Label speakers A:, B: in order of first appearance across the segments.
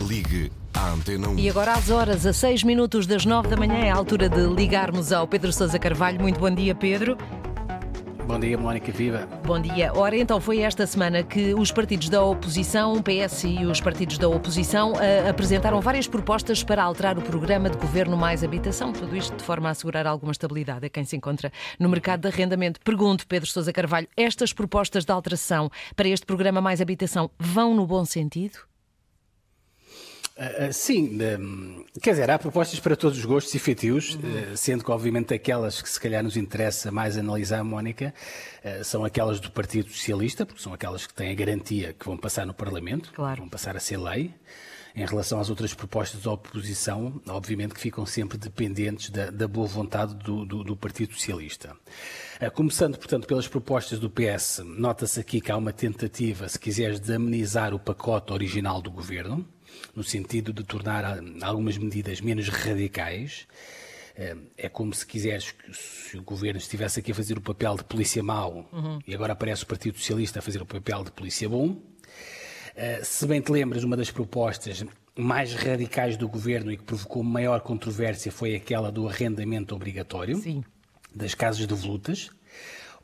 A: Ligue à Antena 1.
B: E agora às horas, a 6 minutos das 9 da manhã, é a altura de ligarmos ao Pedro Sousa Carvalho. Muito bom dia, Pedro.
C: Bom dia, Mónica Viva.
B: Bom dia. Ora, então foi esta semana que os partidos da oposição, o PS e os partidos da oposição, uh, apresentaram várias propostas para alterar o programa de governo mais habitação. Tudo isto de forma a assegurar alguma estabilidade a quem se encontra no mercado de arrendamento. Pergunto, Pedro Sousa Carvalho, estas propostas de alteração para este programa mais habitação vão no bom sentido?
C: Uh, sim, um, quer dizer, há propostas para todos os gostos e feitios, uhum. uh, sendo que, obviamente, aquelas que se calhar nos interessa mais analisar, Mónica, uh, são aquelas do Partido Socialista, porque são aquelas que têm a garantia que vão passar no Parlamento,
B: claro.
C: vão passar a ser lei. Em relação às outras propostas da oposição, obviamente que ficam sempre dependentes da, da boa vontade do, do, do, Partido Socialista. Começando, portanto, pelas propostas do PS, nota-se aqui que há uma tentativa, se quiseres, de amenizar o pacote original do governo no sentido de tornar ah, algumas medidas menos radicais. Eh, é como se quiseres se o governo estivesse aqui a fazer o papel de polícia mau uhum. e agora aparece o Partido Socialista a fazer o papel de polícia bom. Eh, se bem te lembras, uma das propostas mais radicais do governo e que provocou maior controvérsia foi aquela do arrendamento obrigatório
B: Sim.
C: das casas de volutas.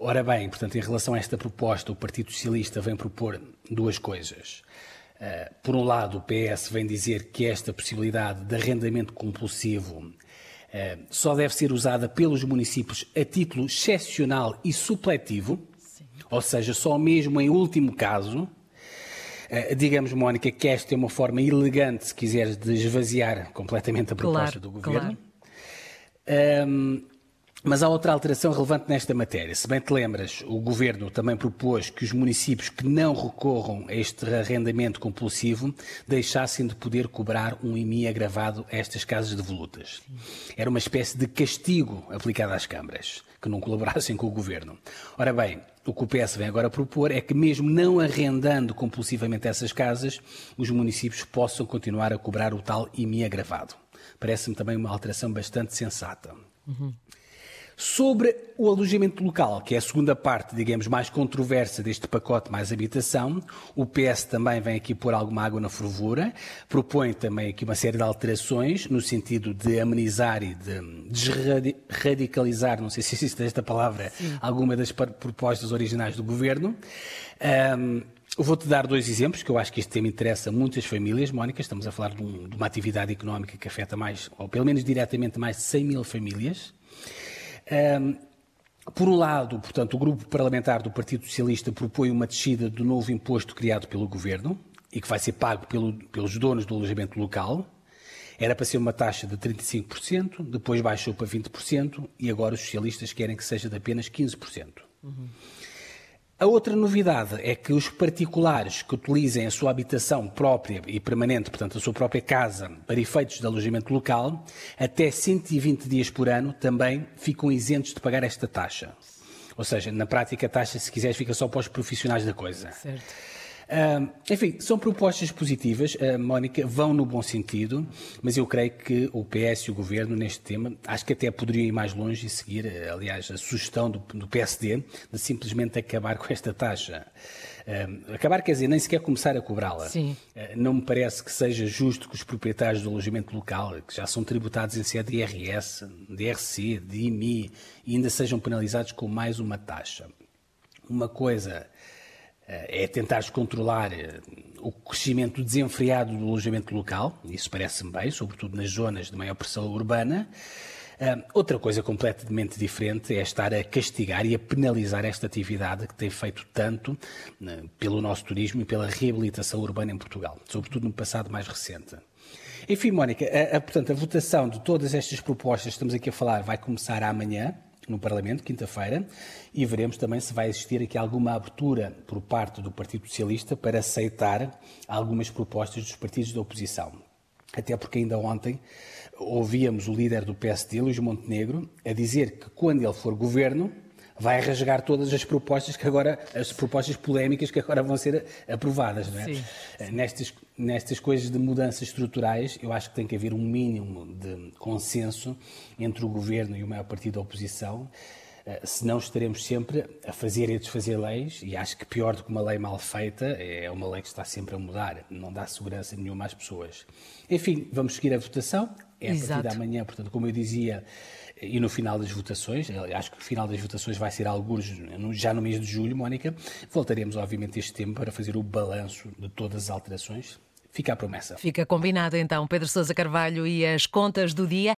C: Ora bem, portanto, em relação a esta proposta, o Partido Socialista vem propor duas coisas. Eh, por um lado, o PS vem dizer que esta possibilidade de arrendamento compulsivo eh, só deve ser usada pelos municípios a título excepcional e supletivo, Sim. ou seja, só mesmo em último caso. Eh, digamos, Mónica, que esta é uma forma elegante, se quiseres, de esvaziar completamente a proposta
B: claro,
C: do governo.
B: Claro.
C: Um, mas há outra alteração relevante nesta matéria. Se bem te lembras, o Governo também propôs que os municípios que não recorram a este arrendamento compulsivo deixassem de poder cobrar um IMI agravado a estas casas de volutas. Era uma espécie de castigo aplicado às câmaras, que não colaborassem com o Governo. Ora bem, o que o PS vem agora propor é que, mesmo não arrendando compulsivamente essas casas, os municípios possam continuar a cobrar o tal IMI agravado. Parece-me também uma alteração bastante sensata. Uhum. Sobre o alojamento local, que é a segunda parte, digamos, mais controversa deste pacote mais habitação, o PS também vem aqui pôr alguma água na fervura, propõe também aqui uma série de alterações no sentido de amenizar e de desradicalizar, não sei se existe esta palavra, Sim. alguma das propostas originais do governo. Um, Vou-te dar dois exemplos, que eu acho que este tema interessa muitas famílias. Mónica, estamos a falar de, um, de, uma atividade económica que afeta mais, ou pelo menos diretamente, mais de 100 mil famílias. Um, por um lado, portanto, o grupo parlamentar do Partido Socialista propõe uma descida do novo imposto criado pelo governo e que vai ser pago pelo, pelos donos do alojamento local. Era para ser uma taxa de 35%, depois baixou para 20% e agora os socialistas querem que seja de apenas 15%. Uhum. A outra novidade é que os particulares que utilizem a sua habitação própria e permanente, portanto a sua própria casa, para efeitos de alojamento local, até 120 dias por ano também ficam isentos de pagar esta taxa. Ou seja, na prática a taxa, se quiseres, fica só para os profissionais da coisa.
B: Certo.
C: Uh, enfim, são propostas positivas, uh, Mónica, vão no bom sentido, mas eu creio que o PS e o Governo neste tema, acho que até poderiam ir mais longe e seguir, uh, aliás, a sugestão do, do, PSD de simplesmente acabar com esta taxa. acabar quer dizer, nem sequer começar a cobrá-la. não me parece que seja justo que os proprietários do alojamento local, que já são tributados em sede de IRS, de IRC, de IMI, ainda sejam penalizados com mais uma taxa. Uma coisa é tentar controlar eh, o crescimento desenfreado do alojamento local, isso parece-me bem, sobretudo nas zonas de maior pressão urbana. Eh, outra coisa completamente diferente é estar a castigar e a penalizar esta atividade que tem feito tanto pelo nosso turismo e pela reabilitação urbana em Portugal, sobretudo no passado mais recente. Enfim, Mónica, a, a, portanto, a votação de todas estas propostas que estamos aqui a falar vai começar amanhã no Parlamento, quinta-feira, e veremos também se vai existir aqui alguma abertura por parte do Partido Socialista para aceitar algumas propostas dos partidos da oposição. Até porque ainda ontem ouvíamos o líder do PSD, Luís Montenegro, a dizer que quando ele for governo, vai rasgar todas as propostas que agora, as propostas polémicas que agora vão ser aprovadas, não é?
B: Sim,
C: sim. Nestas, nestas coisas de mudanças estruturais, eu acho que tem que haver um mínimo de consenso entre o governo e o maior partido da oposição. Eh, senão estaremos sempre a fazer e desfazer leis, e acho que pior do que uma lei mal feita é uma lei que está sempre a mudar, não dá segurança nenhuma às pessoas. Enfim, vamos seguir a votação, é a
B: Exato.
C: partir da manhã, portanto, como eu dizia, e no final das votações, acho que o final das votações vai ser alguns já no mês de julho, Mónica, voltaremos obviamente este tempo para fazer o balanço de todas as alterações. Fica a promessa.
B: Fica combinado então, Pedro Sousa Carvalho e as contas do dia.